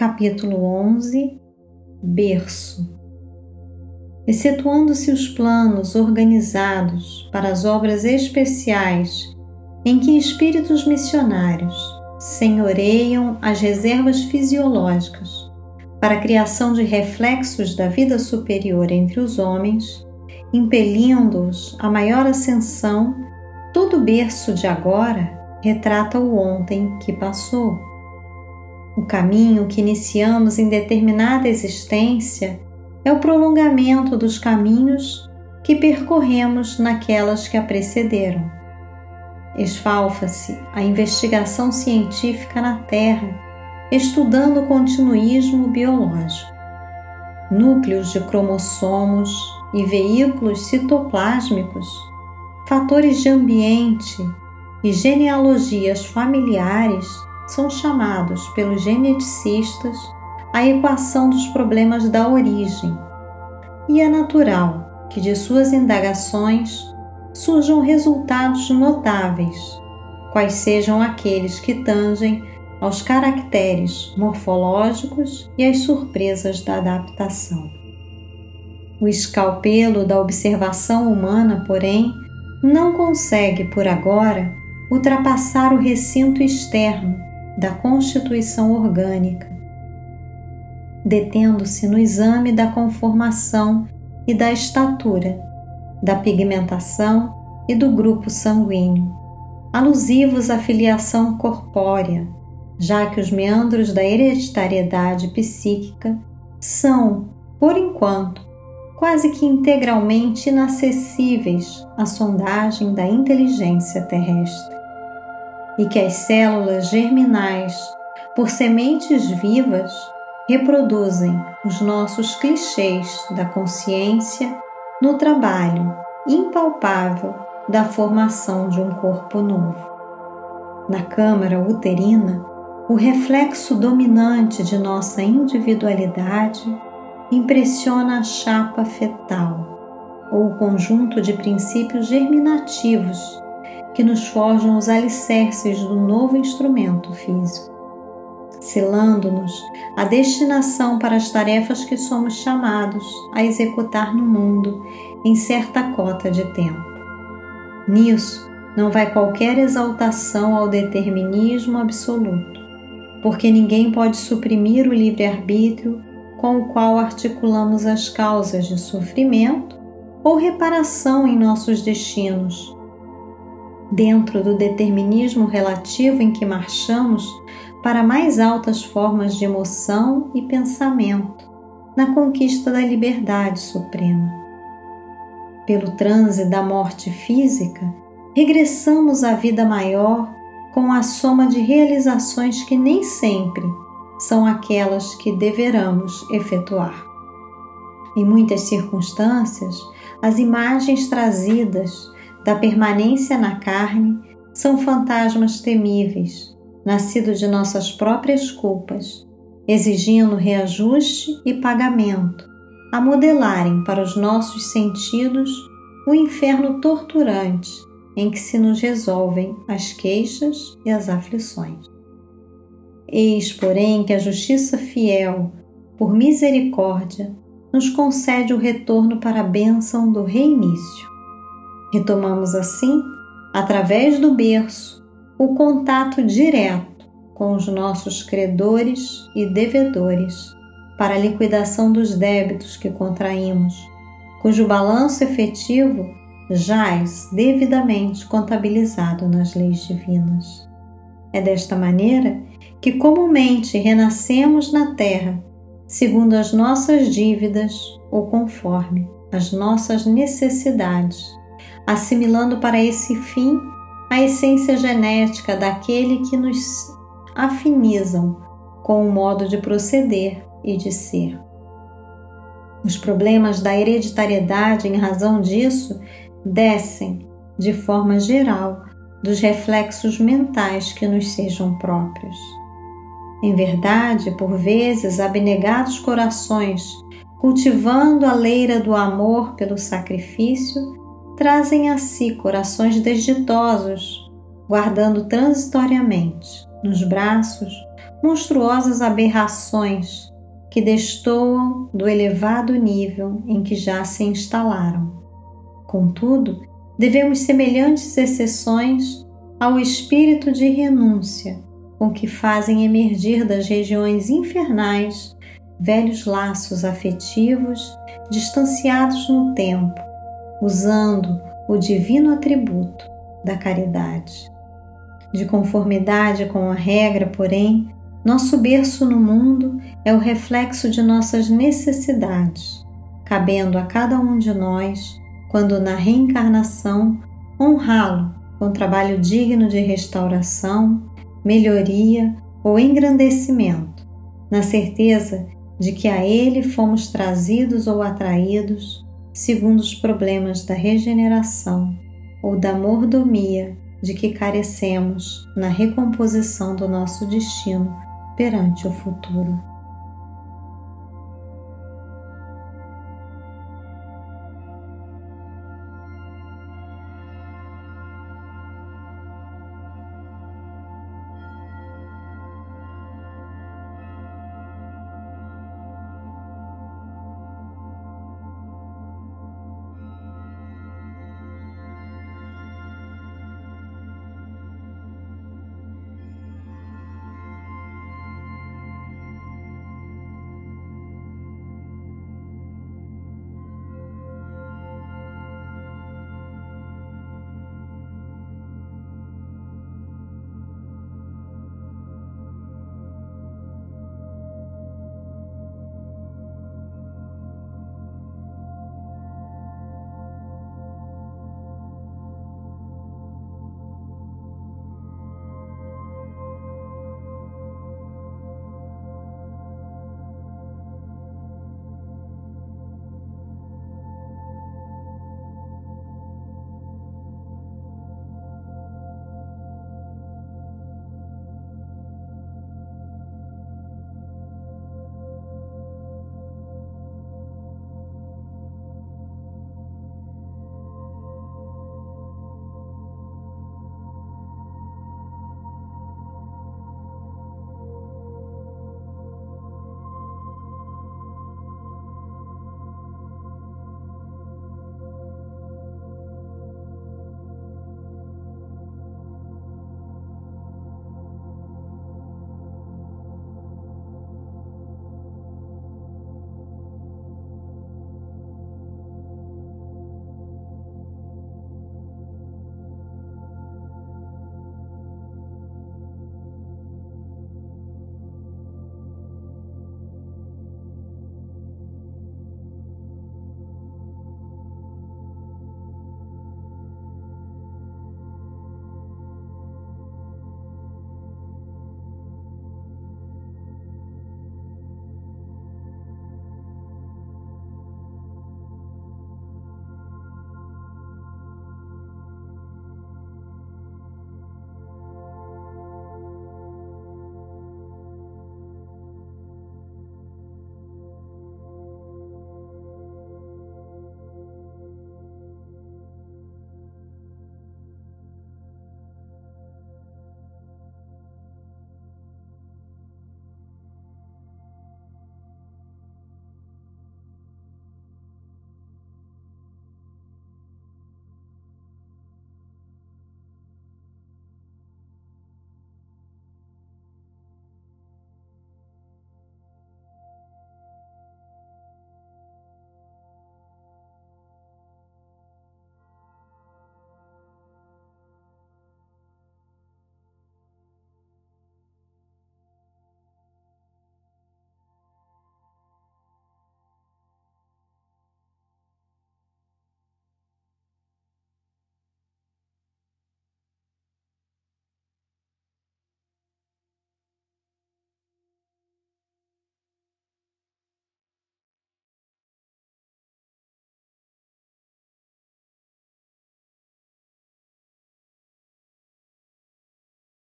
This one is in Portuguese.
Capítulo 11 Berço Excetuando-se os planos organizados para as obras especiais em que espíritos missionários senhoreiam as reservas fisiológicas para a criação de reflexos da vida superior entre os homens, impelindo-os a maior ascensão, todo berço de agora retrata o ontem que passou. O caminho que iniciamos em determinada existência é o prolongamento dos caminhos que percorremos naquelas que a precederam. Esfalfa-se a investigação científica na Terra, estudando o continuismo biológico. Núcleos de cromossomos e veículos citoplásmicos, fatores de ambiente e genealogias familiares são chamados pelos geneticistas a equação dos problemas da origem. E é natural que de suas indagações surjam resultados notáveis, quais sejam aqueles que tangem aos caracteres morfológicos e às surpresas da adaptação. O escalpelo da observação humana, porém, não consegue por agora ultrapassar o recinto externo da constituição orgânica, detendo-se no exame da conformação e da estatura da pigmentação e do grupo sanguíneo, alusivos à filiação corpórea, já que os meandros da hereditariedade psíquica são, por enquanto, quase que integralmente inacessíveis à sondagem da inteligência terrestre. E que as células germinais, por sementes vivas, reproduzem os nossos clichês da consciência no trabalho impalpável da formação de um corpo novo. Na câmara uterina, o reflexo dominante de nossa individualidade impressiona a chapa fetal, ou o conjunto de princípios germinativos que nos forjam os alicerces do novo instrumento físico, selando-nos a destinação para as tarefas que somos chamados a executar no mundo em certa cota de tempo. Nisso, não vai qualquer exaltação ao determinismo absoluto, porque ninguém pode suprimir o livre-arbítrio com o qual articulamos as causas de sofrimento ou reparação em nossos destinos. Dentro do determinismo relativo em que marchamos para mais altas formas de emoção e pensamento, na conquista da liberdade suprema. Pelo transe da morte física, regressamos à vida maior com a soma de realizações que nem sempre são aquelas que deveramos efetuar. Em muitas circunstâncias, as imagens trazidas da permanência na carne são fantasmas temíveis, nascidos de nossas próprias culpas, exigindo reajuste e pagamento, a modelarem para os nossos sentidos o inferno torturante em que se nos resolvem as queixas e as aflições. Eis, porém, que a justiça fiel, por misericórdia, nos concede o retorno para a bênção do reinício. Retomamos assim, através do berço, o contato direto com os nossos credores e devedores para a liquidação dos débitos que contraímos, cujo balanço efetivo jaz devidamente contabilizado nas leis divinas. É desta maneira que comumente renascemos na terra, segundo as nossas dívidas ou conforme as nossas necessidades, assimilando para esse fim a essência genética daquele que nos afinizam com o modo de proceder e de ser. Os problemas da hereditariedade, em razão disso, descem, de forma geral, dos reflexos mentais que nos sejam próprios. Em verdade, por vezes, abnegados corações, cultivando a leira do amor pelo sacrifício, trazem a si corações desditosos, guardando transitoriamente nos braços monstruosas aberrações que destoam do elevado nível em que já se instalaram. Contudo, devemos semelhantes exceções ao espírito de renúncia com que fazem emergir das regiões infernais velhos laços afetivos distanciados no tempo, usando o divino atributo da caridade. De conformidade com a regra, porém, nosso berço no mundo é o reflexo de nossas necessidades, cabendo a cada um de nós, quando na reencarnação, honrá-lo com trabalho digno de restauração, melhoria ou engrandecimento, na certeza de que a ele fomos trazidos ou atraídos segundo os problemas da regeneração ou da mordomia de que carecemos na recomposição do nosso destino perante o futuro.